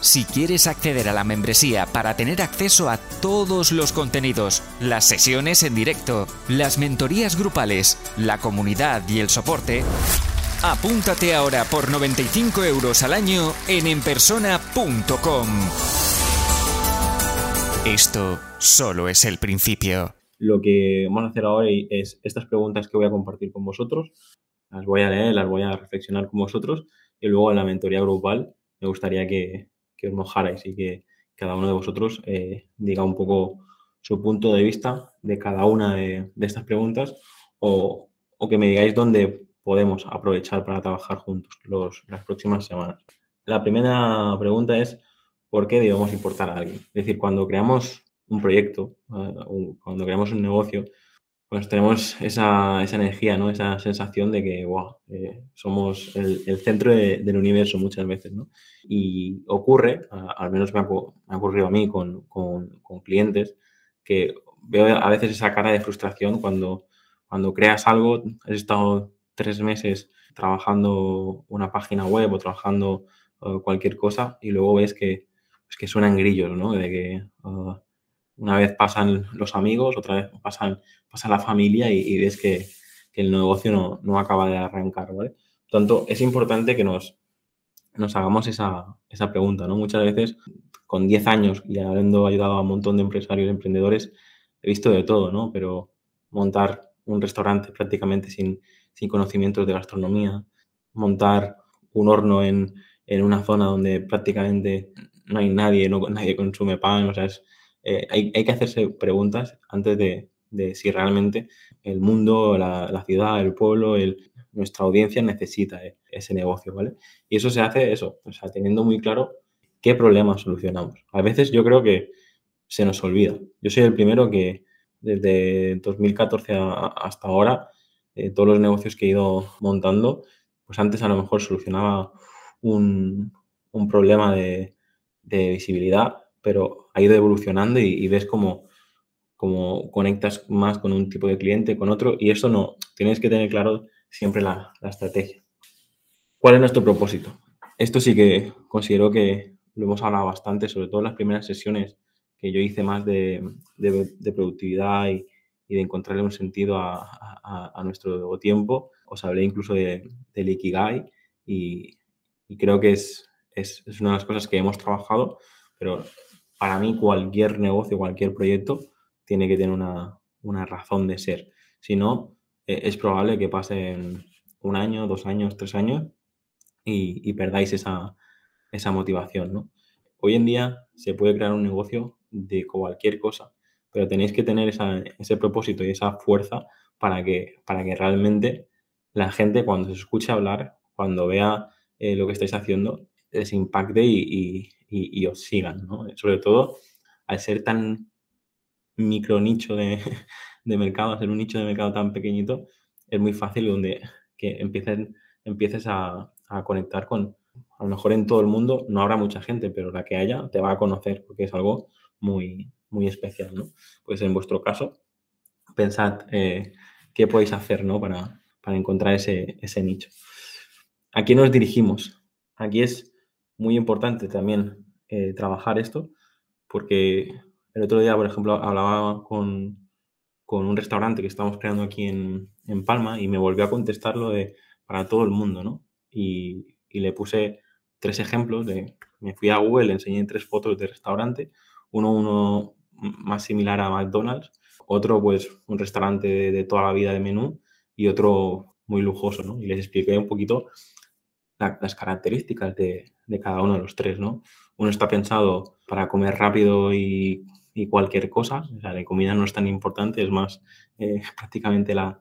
Si quieres acceder a la membresía para tener acceso a todos los contenidos, las sesiones en directo, las mentorías grupales, la comunidad y el soporte, apúntate ahora por 95 euros al año en enpersona.com. Esto solo es el principio. Lo que vamos a hacer ahora es estas preguntas que voy a compartir con vosotros. Las voy a leer, las voy a reflexionar con vosotros y luego en la mentoría grupal me gustaría que, que os mojarais y que cada uno de vosotros eh, diga un poco su punto de vista de cada una de, estas preguntas o, que me digáis dónde podemos aprovechar para trabajar juntos los, las próximas semanas. La primera pregunta es, ¿por qué debemos importar a alguien? Es decir, cuando creamos un proyecto, eh, cuando creamos un negocio, pues tenemos esa, esa, energía, ¿no? Esa sensación de que, wow, eh, somos el, el centro del universo muchas veces, ¿no? Y ocurre, al menos me ha, ocurrido a mí con, con, clientes, que veo a veces esa cara de frustración cuando, cuando creas algo, has estado tres meses trabajando una página web o trabajando uh, cualquier cosa y luego ves que, pues que suenan grillos, ¿no? De que... Uh, una vez pasan los amigos, otra vez pasan, pasa la familia y, ves que, el negocio no, acaba de arrancar, ¿vale? Por tanto, es importante que nos, nos hagamos esa, pregunta, ¿no? Muchas veces, con 10 años y habiendo ayudado a un montón de empresarios y emprendedores, he visto de todo, ¿no? Pero montar un restaurante prácticamente sin, conocimientos de gastronomía, montar un horno en, una zona donde prácticamente no hay nadie, no, nadie consume pan, o sea, es, eh, hay, que hacerse preguntas antes de, si realmente el mundo, la, ciudad, el pueblo, nuestra audiencia necesita e, ese negocio, ¿vale? Y eso se hace eso, o sea, teniendo muy claro qué problemas solucionamos. A veces yo creo que se nos olvida. Yo soy el primero que desde 2014 hasta ahora, eh, todos los negocios que he ido montando, pues antes a lo mejor solucionaba un, problema de visibilidad, pero ha ido evolucionando y, ves cómo, conectas más con un tipo de cliente, con otro, y eso no, tienes que tener claro siempre la, estrategia. ¿Cuál es nuestro propósito? Esto sí que considero que lo hemos hablado bastante, sobre todo en las primeras sesiones que yo hice más de, productividad y, de encontrarle un sentido a, nuestro tiempo. Os hablé incluso de, del Ikigai y, creo que es, es, es, una de las cosas que hemos trabajado, pero para mí cualquier negocio, cualquier proyecto tiene que tener una, razón de ser. Si no, e, es probable que pasen un año, dos años, tres años y, perdáis esa, motivación. Hoy en día se puede crear un negocio de cualquier cosa, pero tenéis que tener ese propósito y esa fuerza para que, para que realmente la gente cuando se escuche hablar, cuando vea eh, lo que estáis haciendo, les impacte y, os sigan, ¿no? Sobre todo al ser tan micro nicho de, de mercado, ser un nicho de mercado tan pequeñito, es muy fácil donde que empieces a, a, conectar con, a lo mejor en todo el mundo no habrá mucha gente, pero la que haya te va a conocer porque es algo muy, muy especial, ¿no? Pues en vuestro caso, pensad eh, qué podéis hacer, ¿no? Para, para encontrar ese, ese nicho. ¿A quién nos dirigimos? Aquí es muy importante también eh, trabajar esto, porque el otro día, por ejemplo, hablaba con, un restaurante que estamos creando aquí en, Palma y me volvió a contestar lo de para todo el mundo, ¿no? Y, le puse tres ejemplos de, me fui a Google, le enseñé tres fotos de restaurante, uno, uno más similar a McDonald's, otro pues un restaurante de toda la vida de menú y otro muy lujoso, ¿no? Y les expliqué un poquito las características de, cada uno de los tres, ¿no? Uno está pensado para comer rápido y, cualquier cosa, o sea, la comida no es tan importante, es más eh, prácticamente la,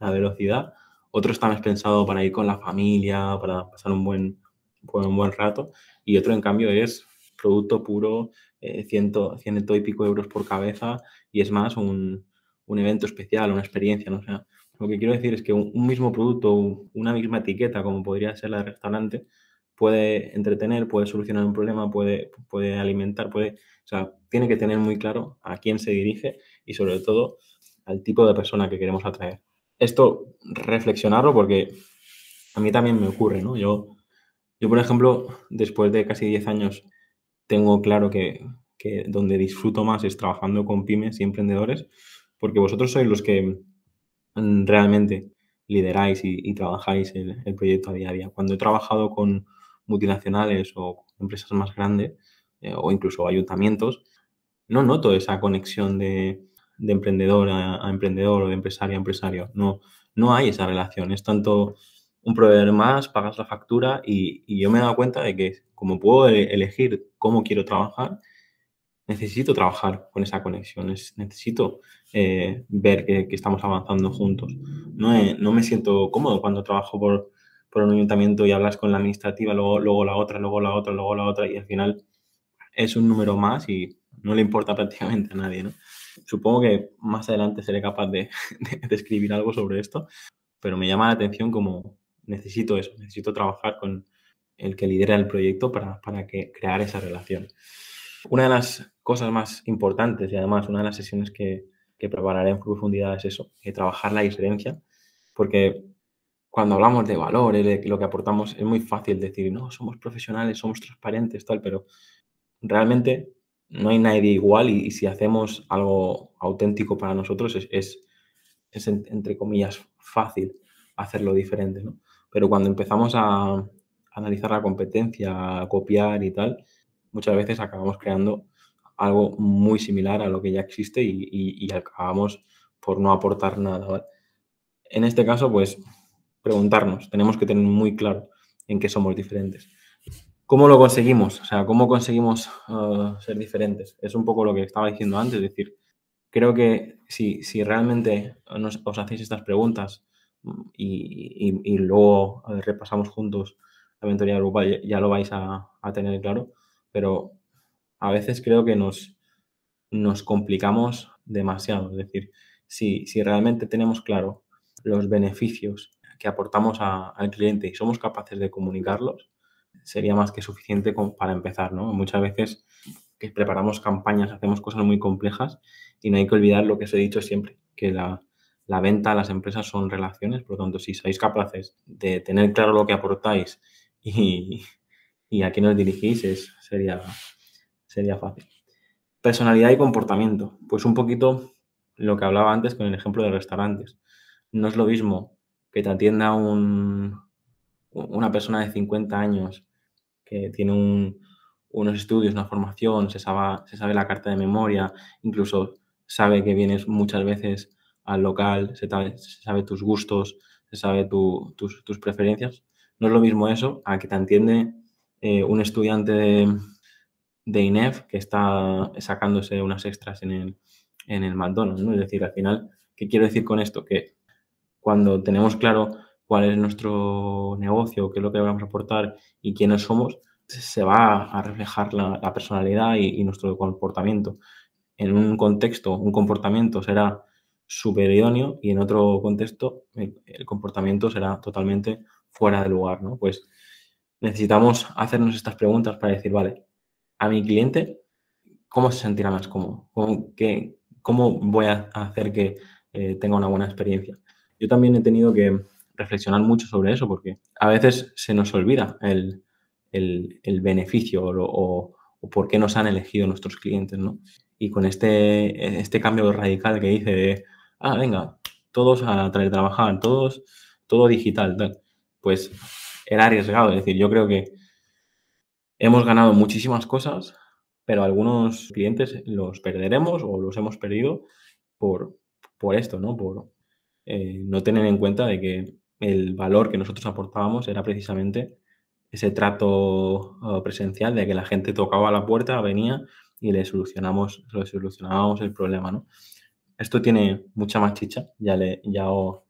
velocidad. Otro está más pensado para ir con la familia, para pasar un buen, un buen rato. Y otro, en cambio, es producto puro, eh, ciento, ciento y pico euros por cabeza y es más un, un evento especial, una experiencia, ¿no? O sea, lo que quiero decir es que un, mismo producto, una misma etiqueta, como podría ser la de restaurante, puede entretener, puede solucionar un problema, puede, puede alimentar, puede, o sea, tiene que tener muy claro a quién se dirige y sobre todo al tipo de persona que queremos atraer. Esto, reflexionarlo porque a mí también me ocurre, ¿no? Yo, yo por ejemplo, después de casi 10 años, tengo claro que, que donde disfruto más es trabajando con pymes y emprendedores, porque vosotros sois los que realmente lideráis y, trabajáis el, el, proyecto a día a día. Cuando he trabajado con multinacionales o empresas más grandes eh, o incluso ayuntamientos, no noto esa conexión de, de emprendedor a, emprendedor o de empresario a empresario. No, no hay esa relación. Es tanto un proveedor más, pagas la factura y, yo me he dado cuenta de que como puedo e-, elegir cómo quiero trabajar, necesito trabajar con esa conexión, necesito eh, ver que, estamos avanzando juntos. No, no, me siento cómodo cuando trabajo por, por, un ayuntamiento y hablas con la administrativa, luego, luego la otra, luego la otra, luego la otra, y al final es un número más y no le importa prácticamente a nadie. ¿no? Supongo que más adelante seré capaz de, de, escribir algo sobre esto, pero me llama la atención como necesito eso, necesito trabajar con el que lidera el proyecto para, para que, crear esa relación. Una de las cosas más importantes y además una de las sesiones que, que prepararé en profundidad es eso, que trabajar la diferencia, porque cuando hablamos de valores, de lo que aportamos, es muy fácil decir, no, somos profesionales, somos transparentes, tal, pero realmente no hay nadie igual y, si hacemos algo auténtico para nosotros es, es, es, entre comillas, fácil hacerlo diferente, ¿no? Pero cuando empezamos a analizar la competencia, a copiar y tal, muchas veces acabamos creando algo muy similar a lo que ya existe y, acabamos por no aportar nada. En este caso, pues preguntarnos, tenemos que tener muy claro en qué somos diferentes. ¿Cómo lo conseguimos? O sea, ¿cómo conseguimos uh, ser diferentes? Es un poco lo que estaba diciendo antes, es decir, creo que si, si realmente os hacéis estas preguntas y, luego repasamos juntos la mentoría grupal, ya, lo vais a, a tener claro pero a veces creo que nos, nos complicamos demasiado. Es decir, si, si realmente tenemos claro los beneficios que aportamos al cliente y somos capaces de comunicarlos, sería más que suficiente para empezar, ¿no? Muchas veces que preparamos campañas, hacemos cosas muy complejas y no hay que olvidar lo que os he dicho siempre, que la, la venta las empresas son relaciones, por lo tanto, si sois capaces de tener claro lo que aportáis y, y a quién os dirigís es, sería, sería fácil. Personalidad y comportamiento. Pues un poquito lo que hablaba antes con el ejemplo de restaurantes. No es lo mismo que te atienda un, una persona de 50 años que tiene unos estudios, una formación, se sabe, la carta de memoria, incluso sabe que vienes muchas veces al local, se sabe, tus gustos, se sabe tus, preferencias. No es lo mismo eso a que te entiende eh, un estudiante de, de, INEF que está sacándose unas extras en el, en el McDonald's, ¿no? Es decir, al final, ¿qué quiero decir con esto? Que cuando tenemos claro cuál es nuestro negocio, qué es lo que vamos a aportar y quiénes somos, se va a reflejar la, personalidad y, nuestro comportamiento. En un contexto, un comportamiento será súper idóneo y en otro contexto el, comportamiento será totalmente fuera de lugar, ¿no? Pues necesitamos hacernos estas preguntas para decir, vale, a mi cliente, ¿cómo se sentirá más cómodo? ¿Cómo, qué, cómo voy a hacer que eh, tenga una buena experiencia? Yo también he tenido que reflexionar mucho sobre eso porque a veces se nos olvida el, beneficio o, por qué nos han elegido nuestros clientes, ¿no? Y con este, este cambio radical que hice de, ah, venga, todos a trabajar, todos, todo digital, tal, pues era arriesgado. Es decir, yo creo que hemos ganado muchísimas cosas, pero algunos clientes los perderemos o los hemos perdido por, por esto, ¿no? Por eh, no tener en cuenta de que el valor que nosotros aportábamos era precisamente ese trato uh, presencial de que la gente tocaba la puerta, venía y le solucionamos, le solucionábamos el problema, ¿no? Esto tiene mucha más chicha, ya, le, ya os,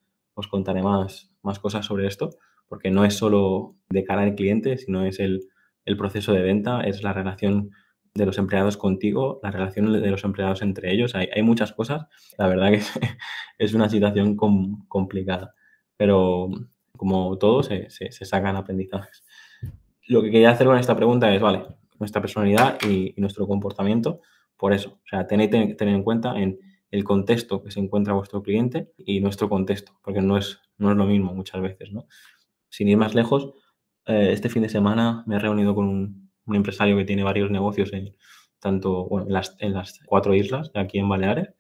contaré más, más cosas sobre esto, porque no es solo de cara al cliente, sino es el, proceso de venta, es la relación de los empleados contigo, la relación de los empleados entre ellos. Hay, hay muchas cosas. La verdad que es una situación complicada, pero como todo, se, se, sacan aprendizajes. Lo que quería hacer con esta pregunta es, vale, nuestra personalidad y, nuestro comportamiento, por eso. O sea, tenéis que tener en cuenta en el contexto que se encuentra vuestro cliente y nuestro contexto, porque no es, no es lo mismo muchas veces, ¿no? Sin ir más lejos, eh, este fin de semana me he reunido con un, empresario que tiene varios negocios en, tanto en, las, en las cuatro islas, aquí en Baleares,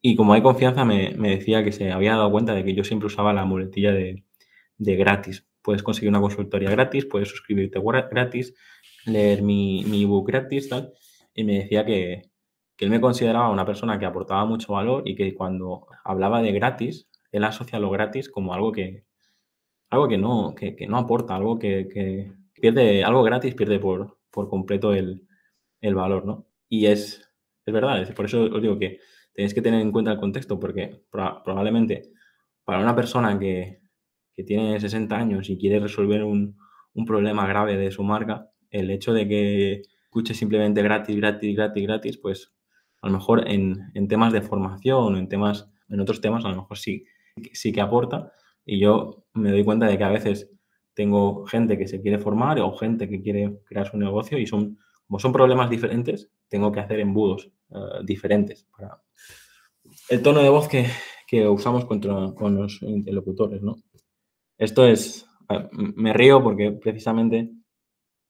y como hay confianza me, me, decía que se había dado cuenta de que yo siempre usaba la muletilla de, de gratis. Puedes conseguir una consultoría gratis, puedes suscribirte gratis, leer mi, mi ebook gratis. Y me decía que, que él me consideraba una persona que aportaba mucho valor y que cuando hablaba de gratis, él asocia lo gratis como algo que, algo que, no, que, que no aporta, algo que, que, pierde, algo gratis pierde por, por completo el, el, valor, ¿no? Y es, es verdad, por eso os digo que tenéis que tener en cuenta el contexto, porque probablemente para una persona que, que tiene 60 años y quiere resolver un, un problema grave de su marca, el hecho de que escuche simplemente gratis, gratis, gratis, gratis, pues a lo mejor en, en temas de formación, en temas, en otros temas, a lo mejor sí, sí que aporta. Y yo me doy cuenta de que a veces tengo gente que se quiere formar o gente que quiere crear su negocio y son, como son problemas diferentes, tengo que hacer embudos uh, diferentes para el tono de voz que, que usamos contra, con los interlocutores, ¿no? Esto es, me río porque precisamente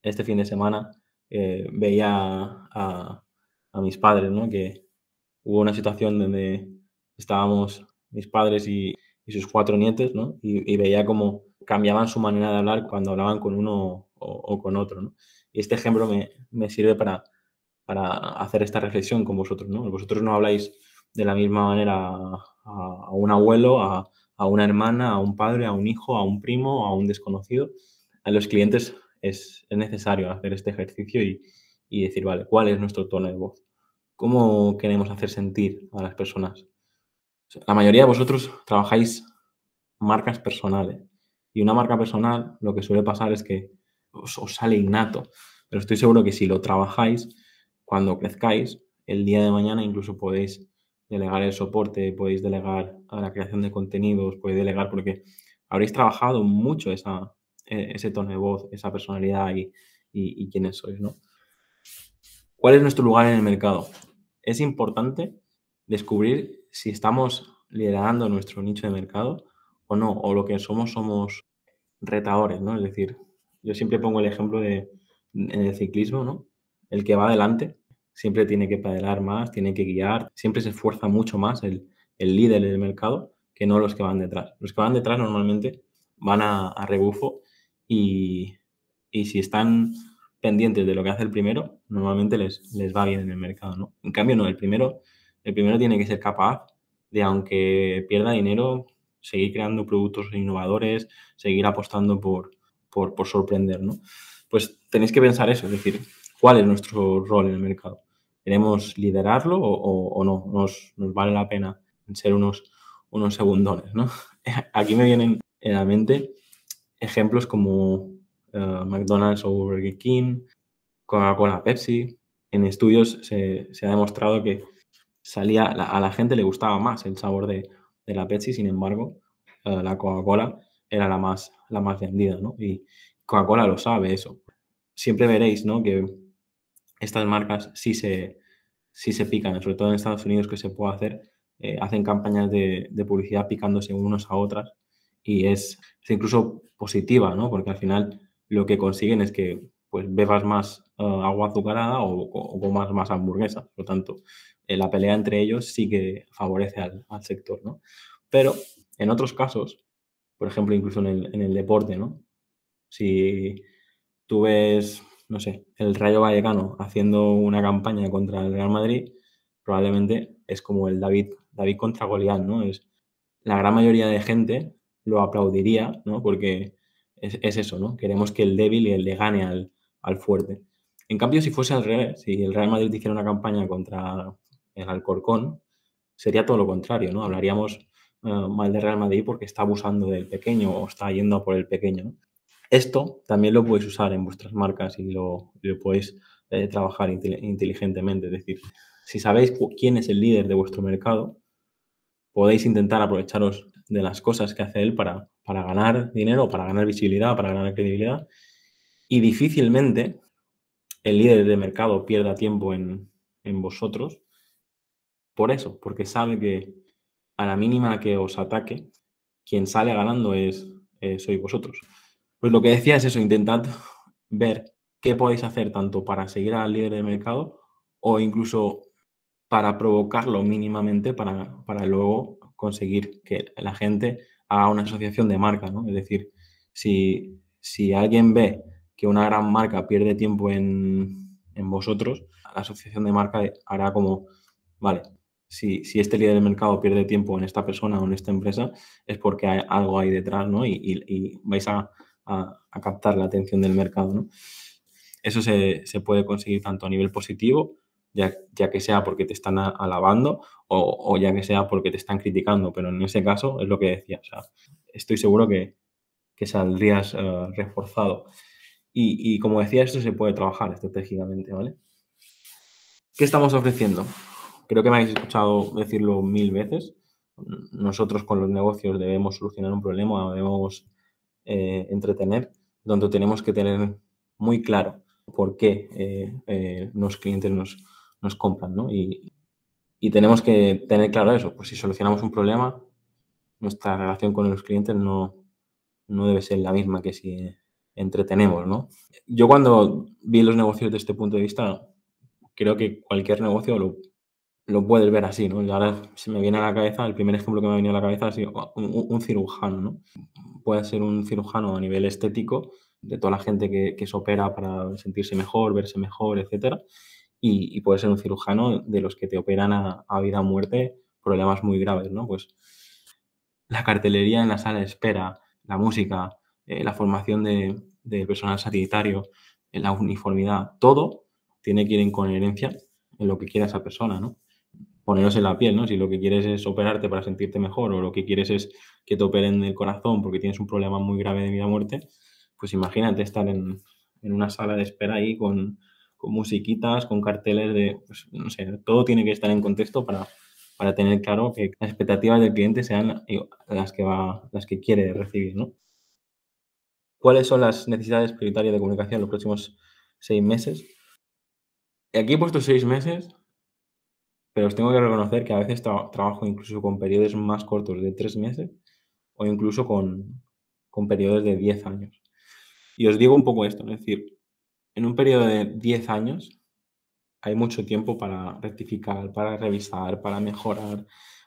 este fin de semana eh, veía a, a, mis padres, ¿no? Que hubo una situación donde estábamos mis padres y, y sus cuatro nietos, ¿no? Y, veía cómo cambiaban su manera de hablar cuando hablaban con uno o, con otro, ¿no? Y este ejemplo me, me sirve para, para, hacer esta reflexión con vosotros, ¿no? Vosotros no habláis de la misma manera a, a un abuelo, a, a, una hermana, a un padre, a un hijo, a un primo, a un desconocido. A los clientes es, necesario hacer este ejercicio y, decir, vale, ¿cuál es nuestro tono de voz? ¿Cómo queremos hacer sentir a las personas? La mayoría de vosotros trabajáis marcas personales y una marca personal lo que suele pasar es que os, sale innato, pero estoy seguro que si lo trabajáis, cuando crezcáis, el día de mañana incluso podéis delegar el soporte, podéis delegar a la creación de contenidos, podéis delegar porque habréis trabajado mucho esa, e, ese tono de voz, esa personalidad y, y, quiénes sois, ¿no? ¿Cuál es nuestro lugar en el mercado? Es importante descubrir si estamos liderando nuestro nicho de mercado o no, o lo que somos somos retadores, ¿no? Es decir, yo siempre pongo el ejemplo de en el ciclismo, ¿no? El que va adelante siempre tiene que pedalar más, tiene que guiar, siempre se esfuerza mucho más el, el líder del mercado que no los que van detrás. Los que van detrás normalmente van a, a rebufo y, si están pendientes de lo que hace el primero, normalmente les, les va bien en el mercado, ¿no? En cambio, no, el primero, el primero tiene que ser capaz de, aunque pierda dinero, seguir creando productos innovadores, seguir apostando por, por, sorprender, ¿no? Pues tenéis que pensar eso, es decir, ¿cuál es nuestro rol en el mercado? ¿Queremos liderarlo o, no? ¿Nos, ¿Nos, vale la pena ser unos, unos segundones, ¿no? Aquí me vienen en la mente ejemplos como eh, McDonald's o Burger King, Coca-Cola, Pepsi. En estudios se, ha demostrado que salía, a la gente le gustaba más el sabor de, la Pepsi, sin embargo, eh, la Coca-Cola era la más, la más vendida, ¿no? Y Coca-Cola lo sabe eso. Siempre veréis, ¿no? Que estas marcas sí se, sí se pican, sobre todo en Estados Unidos que se puede hacer, eh, hacen campañas de, de publicidad picándose unos a otras y es, incluso positiva, ¿no? Porque al final lo que consiguen es que pues bebas más eh, agua azucarada o, comas más hamburguesas. Por lo tanto, eh, la pelea entre ellos sí que favorece al, sector, ¿no? Pero en otros casos, por ejemplo, incluso en el, en el, deporte, ¿no? Si tú ves, no sé, el Rayo Vallecano haciendo una campaña contra el Real Madrid, probablemente es como el David, David contra Goliat, ¿no? Es la gran mayoría de gente lo aplaudiría, ¿no? Porque es, eso, ¿no? Queremos que el débil le gane al, al, fuerte. En cambio, si fuese al revés, si el Real Madrid hiciera una campaña contra el Alcorcón, sería todo lo contrario, ¿no? Hablaríamos eh, mal de Real Madrid porque está abusando del pequeño o está yendo por el pequeño. Esto también lo podéis usar en vuestras marcas y lo, lo podéis eh, trabajar inteligentemente. Es decir, si sabéis quién es el líder de vuestro mercado, podéis intentar aprovecharos de las cosas que hace él para, para ganar dinero, para ganar visibilidad, para ganar credibilidad. Y difícilmente el líder de mercado pierda tiempo en, en vosotros por eso, porque sabe que a la mínima que os ataque, quien sale ganando es eh, sois vosotros. Pues lo que decía es eso, intentad ver qué podéis hacer tanto para seguir al líder de mercado o incluso para provocarlo mínimamente para, para luego conseguir que la gente haga una asociación de marca, ¿no? Es decir, si, si alguien ve que una gran marca pierde tiempo en, en vosotros, la asociación de marca hará como, vale, si, si, este líder de mercado pierde tiempo en esta persona o en esta empresa, es porque hay algo ahí detrás, ¿no? Y, y, vais a, a, captar la atención del mercado, ¿no? Eso se, se, puede conseguir tanto a nivel positivo, ya, ya que sea porque te están alabando o, o, ya que sea porque te están criticando, pero en ese caso es lo que decía, estoy seguro que, que saldrías uh, reforzado. Y, como decía, esto se puede trabajar estratégicamente, ¿vale? ¿Qué estamos ofreciendo? Creo que me habéis escuchado decirlo mil veces. Nosotros con los negocios debemos solucionar un problema, debemos eh, entretener, donde tenemos que tener muy claro por qué eh, eh, los clientes nos, nos compran, ¿no? Y, y, tenemos que tener claro eso, pues si solucionamos un problema, nuestra relación con los clientes no, no debe ser la misma que si entretenemos, ¿no? Yo cuando vi los negocios desde este punto de vista, creo que cualquier negocio lo puedes ver así, ¿no? Y ahora se me viene a la cabeza, el primer ejemplo que me ha venido a la cabeza ha sido un, un cirujano, ¿no? Puede ser un cirujano a nivel estético, de toda la gente que, que se opera para sentirse mejor, verse mejor, etcétera, y, y, puede ser un cirujano de los que te operan a, a vida o muerte problemas muy graves, ¿no? Pues la cartelería en la sala de espera, la música, eh, la formación de, personal sanitario, eh, la uniformidad, todo tiene que ir en coherencia en lo que quiera esa persona, ¿no? poneros en la piel, ¿no? Si lo que quieres es operarte para sentirte mejor o lo que quieres es que te operen el corazón porque tienes un problema muy grave de vida o muerte, pues imagínate estar en, una sala de espera ahí con, con musiquitas, con carteles de, pues, no sé, todo tiene que estar en contexto para, para tener claro que las expectativas del cliente sean las que va, las que quiere recibir, ¿no? ¿Cuáles son las necesidades prioritarias de comunicación en los próximos seis meses? Aquí he puesto seis meses pero os tengo que reconocer que a veces tra trabajo incluso con periodos más cortos de tres meses o incluso con, con periodos de diez años. Y os digo un poco esto, es decir, en un periodo de diez años hay mucho tiempo para rectificar, para revisar, para mejorar.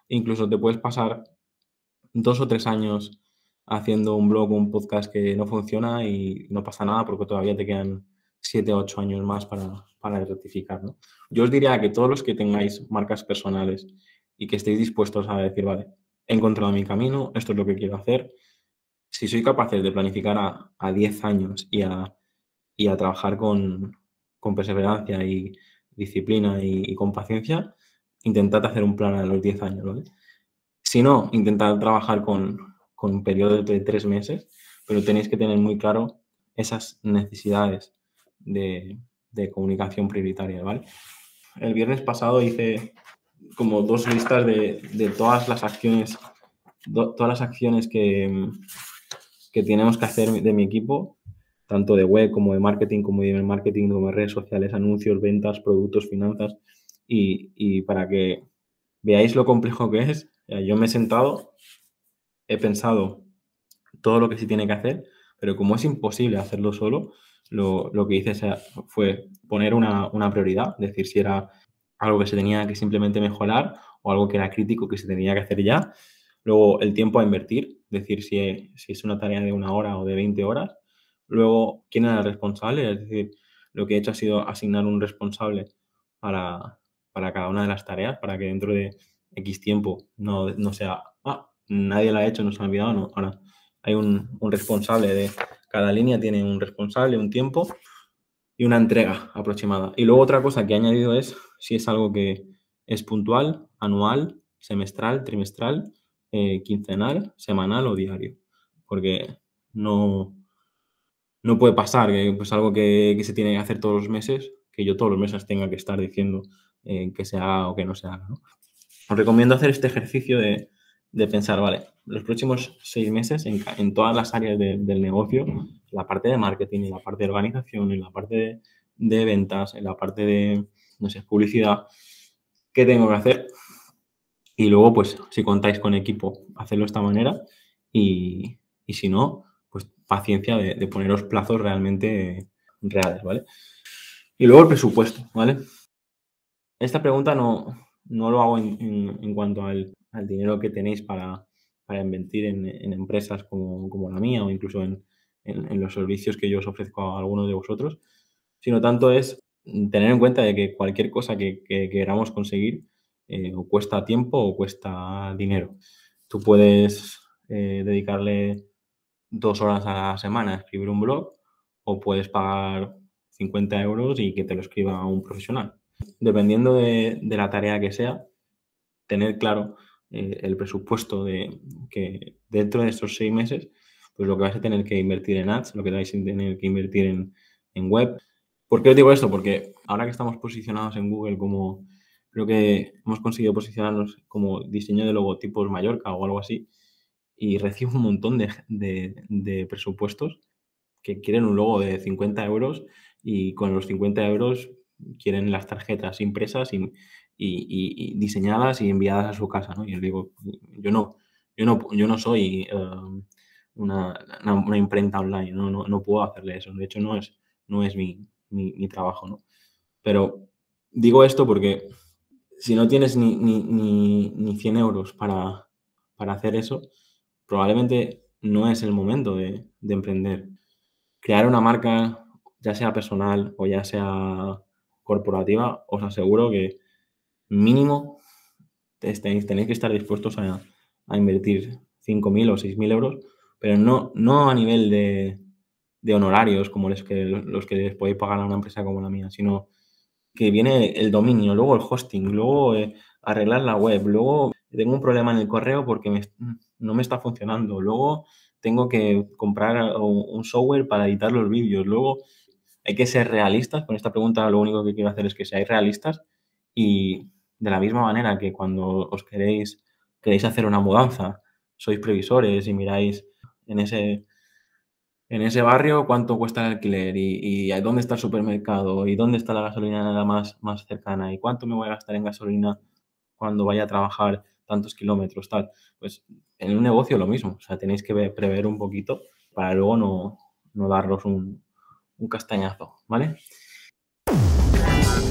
Incluso te puedes pasar dos o tres años haciendo un blog o un podcast que no funciona y no pasa nada porque todavía te quedan siete o ocho años más para, para rectificar. ¿no? Yo os diría que todos los que tengáis marcas personales y que estéis dispuestos a decir, vale, he encontrado mi camino, esto es lo que quiero hacer, si sois capaces de planificar a, a 10 años y a, y a trabajar con, con, perseverancia y disciplina y, y, con paciencia, intentad hacer un plan a los 10 años. ¿vale? Si no, intentad trabajar con, con periodos de tres meses, pero tenéis que tener muy claro esas necesidades de, de comunicación prioritaria, ¿vale? El viernes pasado hice como dos listas de, de todas las acciones, do, todas las acciones que, que tenemos que hacer de mi equipo, tanto de web como de marketing, como de marketing, como de redes sociales, anuncios, ventas, productos, finanzas, y, y para que veáis lo complejo que es, yo me he sentado, he pensado todo lo que se tiene que hacer, pero como es imposible hacerlo solo, lo, lo que hice fue poner una, una, prioridad, decir si era algo que se tenía que simplemente mejorar o algo que era crítico que se tenía que hacer ya. Luego el tiempo a invertir, decir si, si es una tarea de una hora o de 20 horas. Luego, quién era el responsable, es decir, lo que he hecho ha sido asignar un responsable para, para cada una de las tareas, para que dentro de X tiempo no, no sea, nadie la ha hecho, no se ha olvidado, no. Ahora hay un, responsable de cada línea tiene un responsable, un tiempo y una entrega aproximada. Y luego otra cosa que he añadido es si es algo que es puntual, anual, semestral, trimestral, eh, quincenal, semanal o diario. Porque no, no puede pasar que pues algo que, que, se tiene que hacer todos los meses, que yo todos los meses tenga que estar diciendo eh, que se haga o que no se haga. Os recomiendo hacer este ejercicio de, pensar, vale, los próximos seis meses en, todas las áreas del negocio, la parte de marketing, en la parte de organización, en la parte de, ventas, en la parte de, no sé, publicidad, ¿qué tengo que hacer? Y luego, pues, si contáis con equipo, hacerlo de esta manera y, si no, pues paciencia de, de poneros plazos realmente reales, ¿vale? Y luego el presupuesto, ¿vale? Esta pregunta no, no lo hago en, cuanto al, dinero que tenéis para, invertir en, empresas como, la mía o incluso en, los servicios que yo os ofrezco a algunos de vosotros, sino tanto es tener en cuenta de que cualquier cosa que, queramos conseguir eh, o cuesta tiempo o cuesta dinero. Tú puedes eh, dedicarle dos horas a la semana a escribir un blog o puedes pagar 50 euros y que te lo escriba un profesional. Dependiendo de, la tarea que sea, tener claro eh, el presupuesto de que dentro de estos seis meses, pues lo que vais a tener que invertir en ads, lo que vais a tener que invertir en, web. ¿Por qué os digo esto? Porque ahora que estamos posicionados en Google como, creo que hemos conseguido posicionarnos como diseño de logotipos Mallorca o algo así, y recibo un montón de, de presupuestos que quieren un logo de 50 euros y con los 50 euros quieren las tarjetas impresas y, diseñadas y enviadas a su casa, ¿no? Y les digo, yo no, yo no, yo no soy um, una, imprenta online, ¿no? No, puedo hacerle eso. De hecho, no es, no es mi, trabajo, ¿no? Pero digo esto porque si no tienes ni, ni, 100 euros para, hacer eso, probablemente no es el momento de, de emprender. Crear una marca ya sea personal o ya sea corporativa, os aseguro que mínimo tenéis, tenéis que estar dispuestos a, invertir 5.000 o 6.000 euros, pero no, no a nivel de, honorarios como los que, los que les podéis pagar a una empresa como la mía, sino que viene el dominio, luego el hosting, luego eh, arreglar la web, luego tengo un problema en el correo porque no me está funcionando, luego tengo que comprar un software para editar los vídeos, luego hay que ser realistas. Con esta pregunta lo único que quiero hacer es que seáis realistas y de la misma manera que cuando os queréis, queréis hacer una mudanza, sois previsores y miráis en ese, en ese barrio cuánto cuesta el alquiler y, y, dónde está el supermercado y dónde está la gasolina más, más cercana y cuánto me voy a gastar en gasolina cuando vaya a trabajar tantos kilómetros, tal. Pues en un negocio lo mismo, o sea, tenéis que prever un poquito para luego no, no daros un, un castañazo, ¿vale?